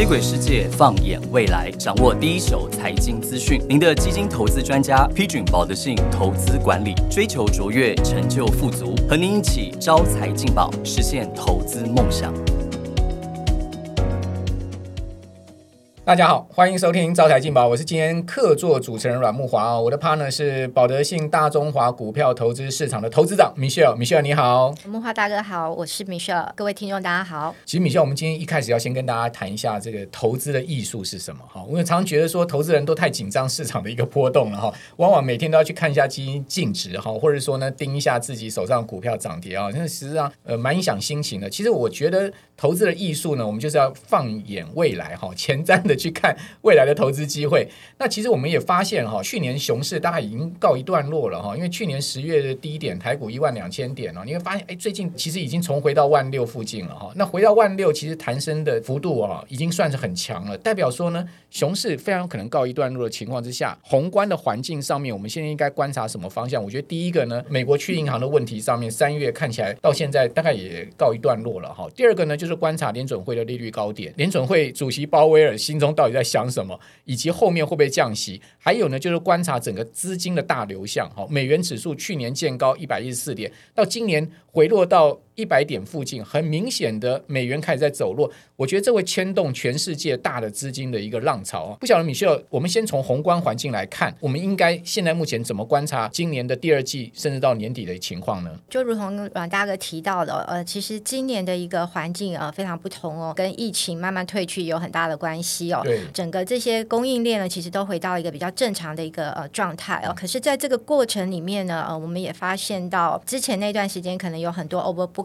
接轨世界，放眼未来，掌握第一手财经资讯。您的基金投资专家，批准保德信投资管理，追求卓越，成就富足，和您一起招财进宝，实现投资梦想。大家好，欢迎收听招财进宝，我是今天客座主持人阮木华哦。我的 partner 是保德信大中华股票投资市场的投资长 Michelle，Michelle 你好，木华大哥好，我是 Michelle，各位听众大家好。其实 Michelle，我们今天一开始要先跟大家谈一下这个投资的艺术是什么哈。我们常觉得说投资人都太紧张市场的一个波动了哈，往往每天都要去看一下基金净值哈，或者说呢盯一下自己手上股票涨跌啊，那实际上呃蛮影响心情的。其实我觉得投资的艺术呢，我们就是要放眼未来哈，前瞻的去看未来。的投资机会，那其实我们也发现哈，去年熊市大概已经告一段落了哈，因为去年十月的低点台股一万两千点哦，你会发现哎，最近其实已经重回到万六附近了哈。那回到万六，其实弹升的幅度啊，已经算是很强了，代表说呢，熊市非常可能告一段落的情况之下，宏观的环境上面，我们现在应该观察什么方向？我觉得第一个呢，美国去银行的问题上面，三月看起来到现在大概也告一段落了哈。第二个呢，就是观察联准会的利率高点，联准会主席鲍威尔新中到底在想什么？以及后面会不会降息？还有呢，就是观察整个资金的大流向。好，美元指数去年见高一百一十四点，到今年回落到。一百点附近，很明显的美元开始在走弱，我觉得这会牵动全世界大的资金的一个浪潮啊！不晓得米歇尔，我们先从宏观环境来看，我们应该现在目前怎么观察今年的第二季，甚至到年底的情况呢？就如同阮大哥提到的，呃，其实今年的一个环境呃非常不同哦，跟疫情慢慢退去有很大的关系哦。对，整个这些供应链呢，其实都回到一个比较正常的一个呃状态哦。可是，在这个过程里面呢，呃，我们也发现到之前那段时间可能有很多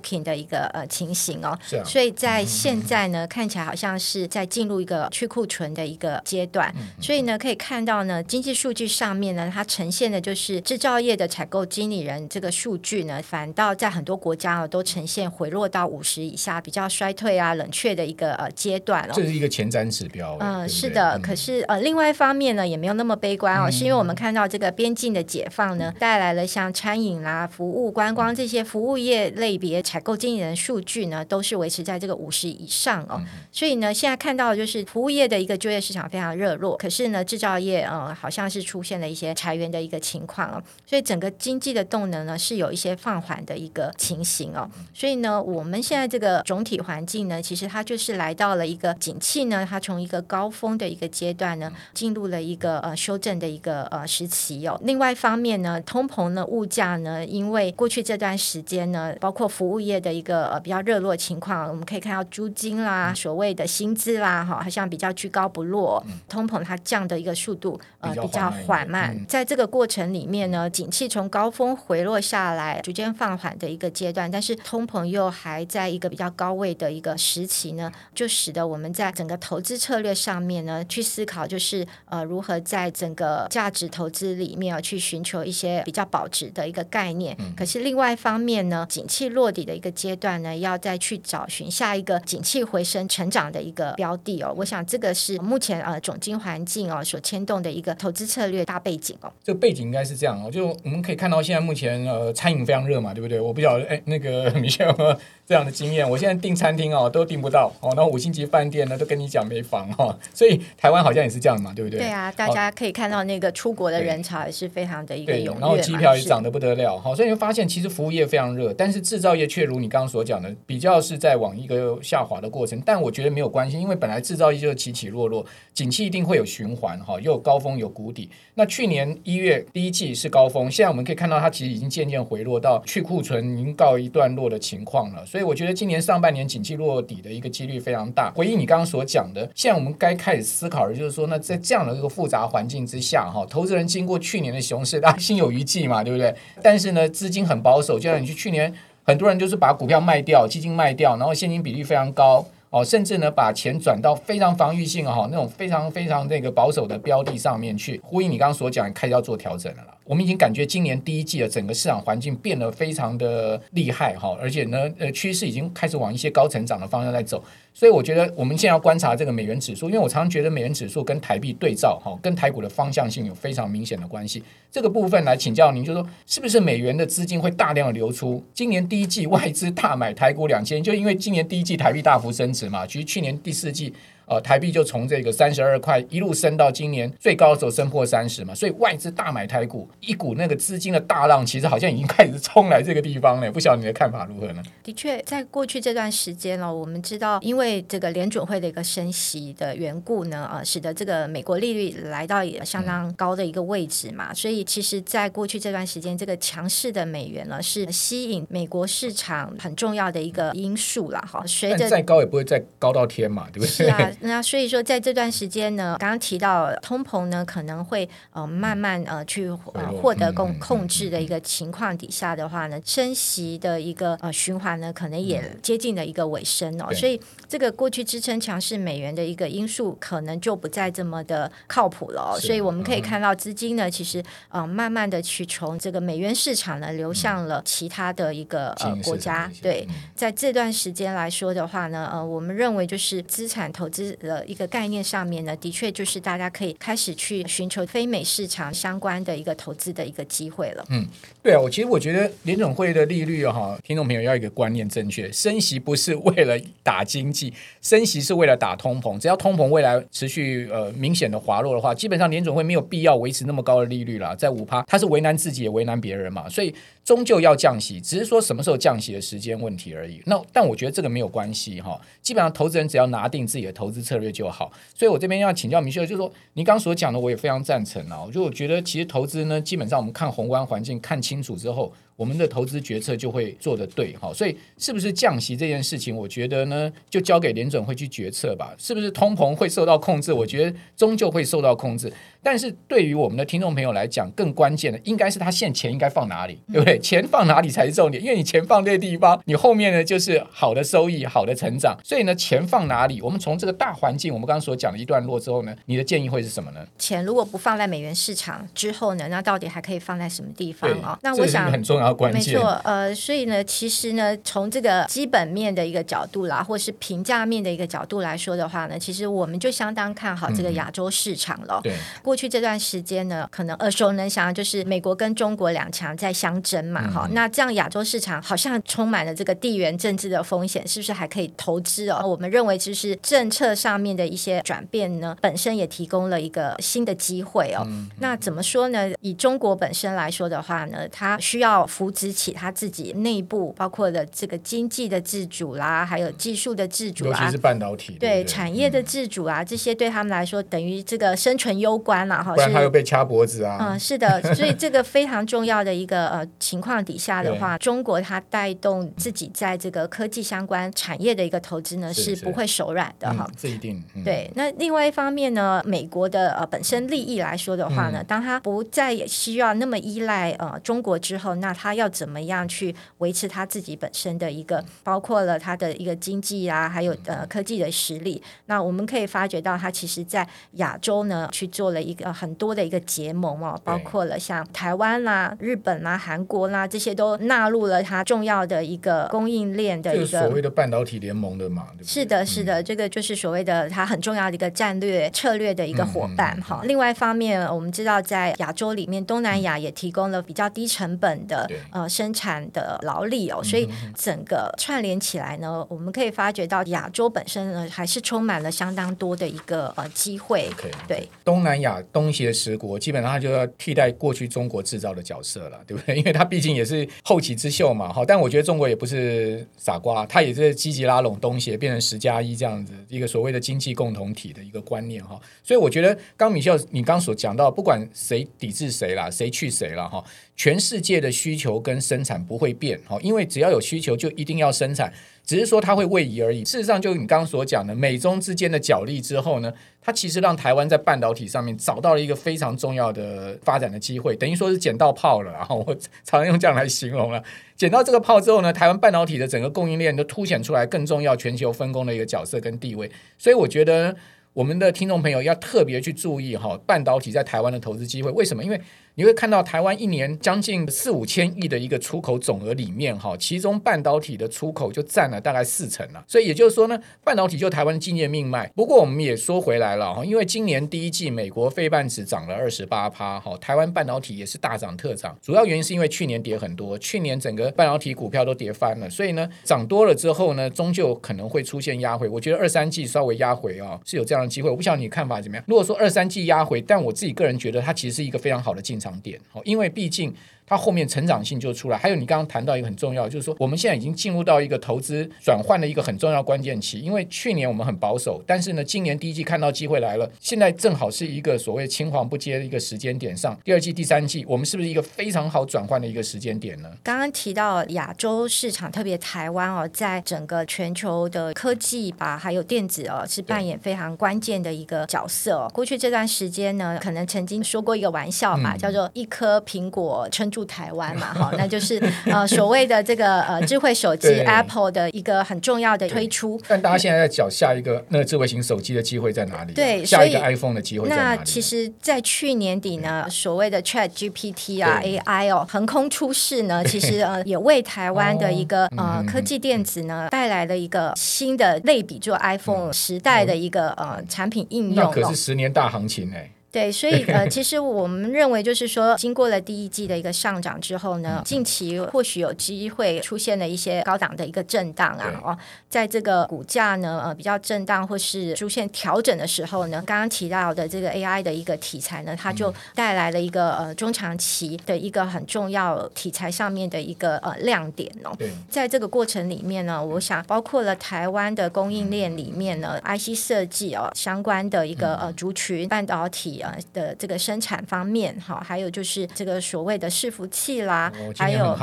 overbooking 的一个呃。情形哦，所以在现在呢，看起来好像是在进入一个去库存的一个阶段。所以呢，可以看到呢，经济数据上面呢，它呈现的就是制造业的采购经理人这个数据呢，反倒在很多国家哦都呈现回落到五十以下，比较衰退啊、冷却的一个呃阶段了。这是一个前瞻指标。嗯，是的。可是呃，另外一方面呢，也没有那么悲观哦，是因为我们看到这个边境的解放呢，带来了像餐饮啦、服务、观光这些服务业类别采购经理人数据呢，都是维持在这个五十以上哦，所以呢，现在看到的就是服务业的一个就业市场非常热络，可是呢，制造业呃好像是出现了一些裁员的一个情况哦，所以整个经济的动能呢是有一些放缓的一个情形哦，所以呢，我们现在这个总体环境呢，其实它就是来到了一个景气呢，它从一个高峰的一个阶段呢，进入了一个呃修正的一个呃时期哦。另外一方面呢，通膨呢，物价呢，因为过去这段时间呢，包括服务业的一个呃比较热络。情况我们可以看到租金啦，所谓的薪资啦，哈，好像比较居高不落。通膨它降的一个速度呃比较缓慢，在这个过程里面呢，景气从高峰回落下来，逐渐放缓的一个阶段，但是通膨又还在一个比较高位的一个时期呢，就使得我们在整个投资策略上面呢，去思考就是呃如何在整个价值投资里面啊去寻求一些比较保值的一个概念。可是另外一方面呢，景气落底的一个阶段呢，要再去找寻下一个景气回升、成长的一个标的哦，我想这个是目前呃总经环境哦所牵动的一个投资策略大背景哦。这个背景应该是这样哦，就我们可以看到现在目前呃餐饮非常热嘛，对不对？我不晓得哎，那个米歇尔这样的经验，我现在订餐厅哦都订不到哦，然后五星级饭店呢都跟你讲没房哈，所以台湾好像也是这样嘛，对不对？对啊，大家可以看到那个出国的人潮也是非常的一个踊跃，然后机票也涨得不得了，好，所以你会发现其实服务业非常热，但是制造业确如你刚刚所讲的，比较是在往一个下滑的过程。但我觉得没有关系，因为本来制造业就是起起落落，景气一定会有循环哈，又有高峰有谷底。那去年一月第一季是高峰，现在我们可以看到它其实已经渐渐回落到去库存已经告一段落的情况了。所以我觉得今年上半年景气落底的一个几率非常大。回应你刚刚所讲的，现在我们该开始思考的就是说，那在这样的一个复杂环境之下，哈，投资人经过去年的熊市，大家心有余悸嘛，对不对？但是呢，资金很保守，就像你去去年，很多人就是把股票卖掉，基金卖掉，然后现金比例非常高。哦，甚至呢，把钱转到非常防御性哈那种非常非常那个保守的标的上面去，呼应你刚刚所讲，开始要做调整了啦。我们已经感觉今年第一季的整个市场环境变得非常的厉害哈，而且呢，呃，趋势已经开始往一些高成长的方向在走。所以我觉得我们现在要观察这个美元指数，因为我常常觉得美元指数跟台币对照，哈，跟台股的方向性有非常明显的关系。这个部分来请教您，就说是不是美元的资金会大量的流出？今年第一季外资大买台股两千，就因为今年第一季台币大幅升值嘛。其实去年第四季呃，台币就从这个三十二块一路升到今年最高的时候升破三十嘛，所以外资大买台股，一股那个资金的大浪，其实好像已经开始冲来这个地方了。不晓得你的看法如何呢？的确，在过去这段时间呢，我们知道，因为这个联准会的一个升息的缘故呢，呃，使得这个美国利率来到也相当高的一个位置嘛，所以其实，在过去这段时间，这个强势的美元呢，是吸引美国市场很重要的一个因素了哈。随着再高也不会再高到天嘛，对不对？是啊，那所以说在这段时间呢，刚刚提到通膨呢，可能会呃慢慢呃去呃获得控控制的一个情况底下的话呢，升息的一个呃循环呢，可能也接近了一个尾声哦。所以这个过去支撑强势美元的一个因素，可能就不再这么的靠谱了。哦。所以我们可以看到资金呢，其实呃慢慢的去从这个美元市场呢流向了其他的一个呃国家。对，在这段时间来说的话呢，呃，我们认为就是资产投资的一个概念上面呢，的确就是大家可以开始去寻求非美市场相关的一个投资的一个机会了。嗯，对啊，我其实我觉得联总会的利率哈，听众朋友要一个观念正确，升息不是为了打经济，升息是为了打通膨。只要通膨未来持续呃明显的滑落的话，基本上联总会没有必要维持那么高的利率了，在五趴，它是为难自己也为难别人嘛，所以终究要降息，只是说什么时候降息的时间问题而已。那但我觉得这个没有关系哈，基本上投资人只要拿定自己的投资策略就好。所以我这边要请教明秀，就是说你刚所讲的，我也非常赞成啊。就我觉得其实投资呢，基本上我们看宏观环境看清楚之后。我们的投资决策就会做得对，哈，所以是不是降息这件事情，我觉得呢，就交给联准会去决策吧。是不是通膨会受到控制？我觉得终究会受到控制。但是对于我们的听众朋友来讲，更关键的应该是他现钱应该放哪里，对不对？钱放哪里才是重点，因为你钱放对地方，你后面呢就是好的收益、好的成长。所以呢，钱放哪里？我们从这个大环境，我们刚刚所讲的一段落之后呢，你的建议会是什么呢？钱如果不放在美元市场之后呢，那到底还可以放在什么地方啊？那我想很重要的关键。没错，呃，所以呢，其实呢，从这个基本面的一个角度啦，或是评价面的一个角度来说的话呢，其实我们就相当看好这个亚洲市场了。对，过去这段时间。呢，可能耳熟能详，就是美国跟中国两强在相争嘛，哈，那这样亚洲市场好像充满了这个地缘政治的风险，是不是还可以投资哦？我们认为，就是政策上面的一些转变呢，本身也提供了一个新的机会哦。那怎么说呢？以中国本身来说的话呢，它需要扶植起他自己内部，包括的这个经济的自主啦，还有技术的自主啊，尤其是半导体，对产业的自主啊，这些对他们来说等于这个生存攸关了哈。不然他又被。掐脖子啊！嗯，是的，所以这个非常重要的一个呃情况底下的话，中国它带动自己在这个科技相关产业的一个投资呢，是不会手软的哈。这一定对。那另外一方面呢，美国的呃本身利益来说的话呢，当它不再需要那么依赖呃中国之后，那它要怎么样去维持他自己本身的一个，包括了他的一个经济啊，还有呃科技的实力？那我们可以发觉到，他其实在亚洲呢去做了一个很多的一个。结盟哦，包括了像台湾啦、日本啦、韩国啦，这些都纳入了他重要的一个供应链的一个所谓的半导体联盟的嘛，是的，是的，这个就是所谓的他很重要的一个战略策略的一个伙伴哈。另外一方面，我们知道在亚洲里面，东南亚也提供了比较低成本的呃生产的劳力哦，所以整个串联起来呢，我们可以发觉到亚洲本身呢还是充满了相当多的一个呃机会。对，东南亚东协十国。基本上他就要替代过去中国制造的角色了，对不对？因为它毕竟也是后起之秀嘛，哈。但我觉得中国也不是傻瓜，他也是积极拉拢东协，变成十加一这样子一个所谓的经济共同体的一个观念哈。所以我觉得刚米秀你刚所讲到，不管谁抵制谁啦，谁去谁了哈，全世界的需求跟生产不会变哦，因为只要有需求就一定要生产。只是说它会位移而已。事实上，就你刚刚所讲的美中之间的角力之后呢，它其实让台湾在半导体上面找到了一个非常重要的发展的机会，等于说是捡到炮了。然 后我常用这样来形容了，捡到这个炮之后呢，台湾半导体的整个供应链都凸显出来更重要、全球分工的一个角色跟地位。所以我觉得我们的听众朋友要特别去注意哈，半导体在台湾的投资机会。为什么？因为你会看到台湾一年将近四五千亿的一个出口总额里面，哈，其中半导体的出口就占了大概四成了。所以也就是说呢，半导体就台湾的经济命脉。不过我们也说回来了哈，因为今年第一季美国非半指涨了二十八趴，哈，台湾半导体也是大涨特涨。主要原因是因为去年跌很多，去年整个半导体股票都跌翻了，所以呢，涨多了之后呢，终究可能会出现压回。我觉得二三季稍微压回啊，是有这样的机会。我不晓得你看法怎么样。如果说二三季压回，但我自己个人觉得它其实是一个非常好的进程商店，哦，因为毕竟。它后面成长性就出来，还有你刚刚谈到一个很重要，就是说我们现在已经进入到一个投资转换的一个很重要关键期。因为去年我们很保守，但是呢，今年第一季看到机会来了，现在正好是一个所谓青黄不接的一个时间点上。第二季、第三季，我们是不是一个非常好转换的一个时间点呢？刚刚提到亚洲市场，特别台湾哦，在整个全球的科技吧，还有电子哦，是扮演非常关键的一个角色。过去这段时间呢，可能曾经说过一个玩笑嘛，叫做一颗苹果撑。住台湾嘛，哈，那就是呃所谓的这个呃智慧手机 Apple 的一个很重要的推出。但大家现在在找下一个那个智慧型手机的机会在哪里？对，下一个 iPhone 的机会在哪里？那其实，在去年底呢，所谓的 Chat GPT 啊 AI 哦横空出世呢，其实呃也为台湾的一个呃科技电子呢带来了一个新的类比做 iPhone 时代的一个呃产品应用。那可是十年大行情哎。对，所以呃，其实我们认为就是说，经过了第一季的一个上涨之后呢，近期或许有机会出现了一些高档的一个震荡啊，哦，在这个股价呢呃比较震荡或是出现调整的时候呢，刚刚提到的这个 AI 的一个题材呢，它就带来了一个呃中长期的一个很重要题材上面的一个呃亮点哦。在这个过程里面呢，我想包括了台湾的供应链里面呢，IC 设计哦相关的一个呃族群半导体。的这个生产方面，哈，还有就是这个所谓的伺服器啦，还有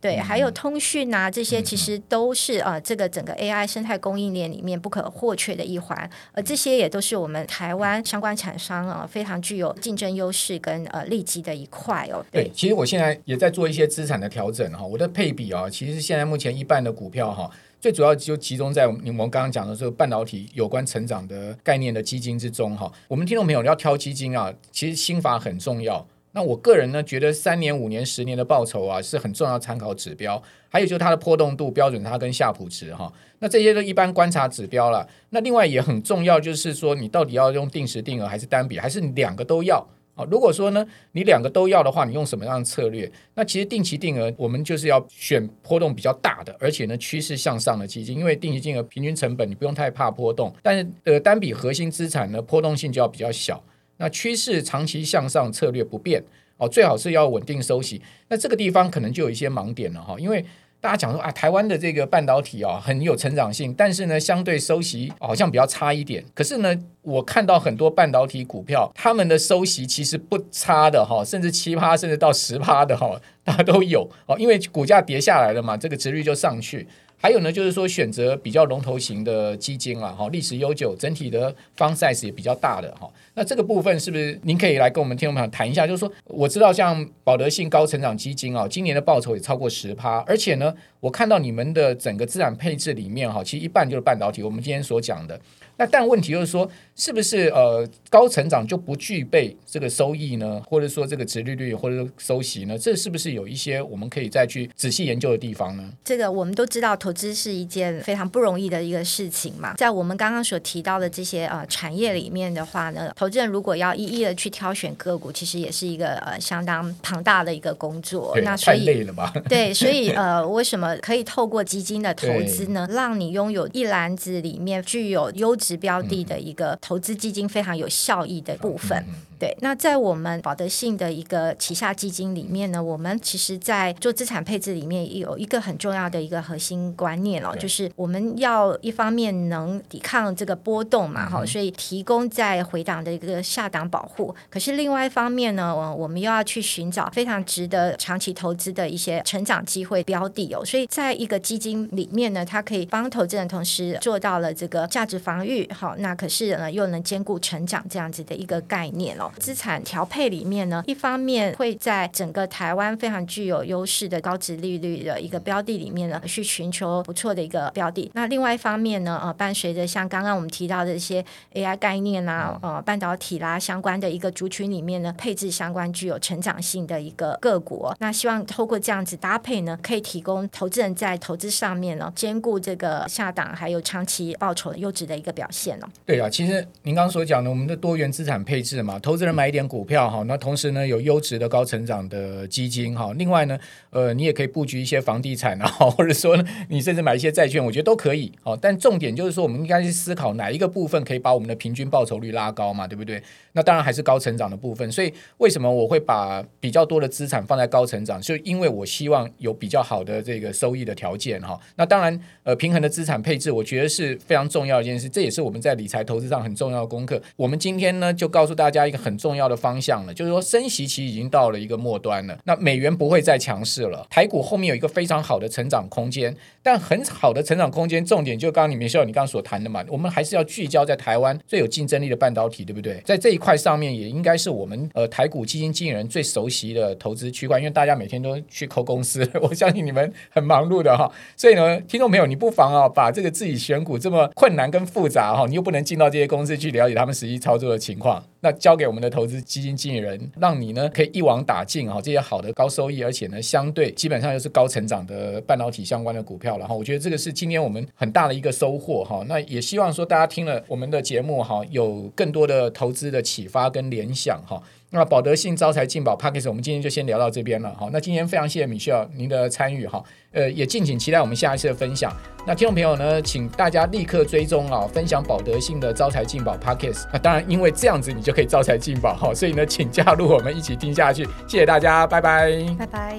对，还有通讯啊，这些其实都是呃，这个整个 AI 生态供应链里面不可或缺的一环，而这些也都是我们台湾相关厂商啊非常具有竞争优势跟呃利基的一块哦。对，其实我现在也在做一些资产的调整哈，我的配比啊，其实现在目前一半的股票哈。最主要就集中在我们刚刚讲的这个半导体有关成长的概念的基金之中哈。我们听众朋友要挑基金啊，其实心法很重要。那我个人呢，觉得三年、五年、十年的报酬啊是很重要参考指标。还有就是它的波动度标准，它跟夏普值哈。那这些都一般观察指标了。那另外也很重要，就是说你到底要用定时定额还是单笔，还是两个都要？如果说呢，你两个都要的话，你用什么样的策略？那其实定期定额，我们就是要选波动比较大的，而且呢趋势向上的基金，因为定期定额平均成本你不用太怕波动，但是呃单笔核心资产呢波动性就要比较小。那趋势长期向上策略不变哦，最好是要稳定收息。那这个地方可能就有一些盲点了哈，因为。大家讲说啊，台湾的这个半导体啊很有成长性，但是呢，相对收息好像比较差一点。可是呢，我看到很多半导体股票，他们的收息其实不差的哈，甚至七趴，甚至到十趴的哈，大家都有哦。因为股价跌下来了嘛，这个值率就上去。还有呢，就是说选择比较龙头型的基金啊哈，历史悠久，整体的方 size 也比较大的哈。那这个部分是不是您可以来跟我们听众朋友谈一下？就是说，我知道像保德信高成长基金啊，今年的报酬也超过十趴，而且呢，我看到你们的整个资产配置里面哈，其实一半就是半导体。我们今天所讲的。那但问题就是说，是不是呃高成长就不具备这个收益呢？或者说这个值利率或者收息呢？这是不是有一些我们可以再去仔细研究的地方呢？这个我们都知道，投资是一件非常不容易的一个事情嘛。在我们刚刚所提到的这些呃产业里面的话呢，投资人如果要一一的去挑选个股，其实也是一个呃相当庞大的一个工作。那太累了吧？对，所以呃，为什么可以透过基金的投资呢，让你拥有一篮子里面具有优质？标的的一个投资基金非常有效益的部分。对，那在我们保德信的一个旗下基金里面呢，我们其实，在做资产配置里面有一个很重要的一个核心观念哦，就是我们要一方面能抵抗这个波动嘛，哈，所以提供在回档的一个下档保护。可是另外一方面呢，我我们又要去寻找非常值得长期投资的一些成长机会标的哦。所以在一个基金里面呢，它可以帮投资人同时做到了这个价值防御，好，那可是呢又能兼顾成长这样子的一个概念哦。资产调配里面呢，一方面会在整个台湾非常具有优势的高值利率的一个标的里面呢，去寻求不错的一个标的。那另外一方面呢，呃，伴随着像刚刚我们提到的一些 AI 概念啊，呃，半导体啦相关的一个族群里面呢，配置相关具有成长性的一个个股。那希望透过这样子搭配呢，可以提供投资人在投资上面呢，兼顾这个下档还有长期报酬优质的一个表现哦。对啊，其实您刚刚所讲的，我们的多元资产配置嘛，投资人买一点股票哈，那同时呢有优质的高成长的基金哈，另外呢，呃，你也可以布局一些房地产啊，或者说你甚至买一些债券，我觉得都可以哦。但重点就是说，我们应该去思考哪一个部分可以把我们的平均报酬率拉高嘛，对不对？那当然还是高成长的部分。所以为什么我会把比较多的资产放在高成长？就因为我希望有比较好的这个收益的条件哈。那当然，呃，平衡的资产配置，我觉得是非常重要一件事。这也是我们在理财投资上很重要的功课。我们今天呢，就告诉大家一个很很重要的方向了，就是说升息期已经到了一个末端了。那美元不会再强势了，台股后面有一个非常好的成长空间。但很好的成长空间，重点就刚刚你们秀你刚刚所谈的嘛，我们还是要聚焦在台湾最有竞争力的半导体，对不对？在这一块上面，也应该是我们呃台股基金经理人最熟悉的投资区块，因为大家每天都去扣公司，我相信你们很忙碌的哈。所以呢，听众朋友，你不妨啊，把这个自己选股这么困难跟复杂哈，你又不能进到这些公司去了解他们实际操作的情况。那交给我们的投资基金经理人，让你呢可以一网打尽哈这些好的高收益，而且呢相对基本上又是高成长的半导体相关的股票了哈。我觉得这个是今天我们很大的一个收获哈。那也希望说大家听了我们的节目哈，有更多的投资的启发跟联想哈。那保德信招财进宝 p a c k a g e 我们今天就先聊到这边了哈。那今天非常谢谢米歇尔您的参与哈，呃，也敬请期待我们下一次的分享。那听众朋友呢，请大家立刻追踪啊，分享保德信的招财进宝 p a c k a g e 那当然，因为这样子你就可以招财进宝哈，所以呢，请加入我们一起听下去。谢谢大家，拜拜，拜拜。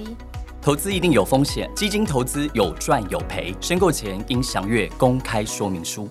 投资一定有风险，基金投资有赚有赔，申购前应详阅公开说明书。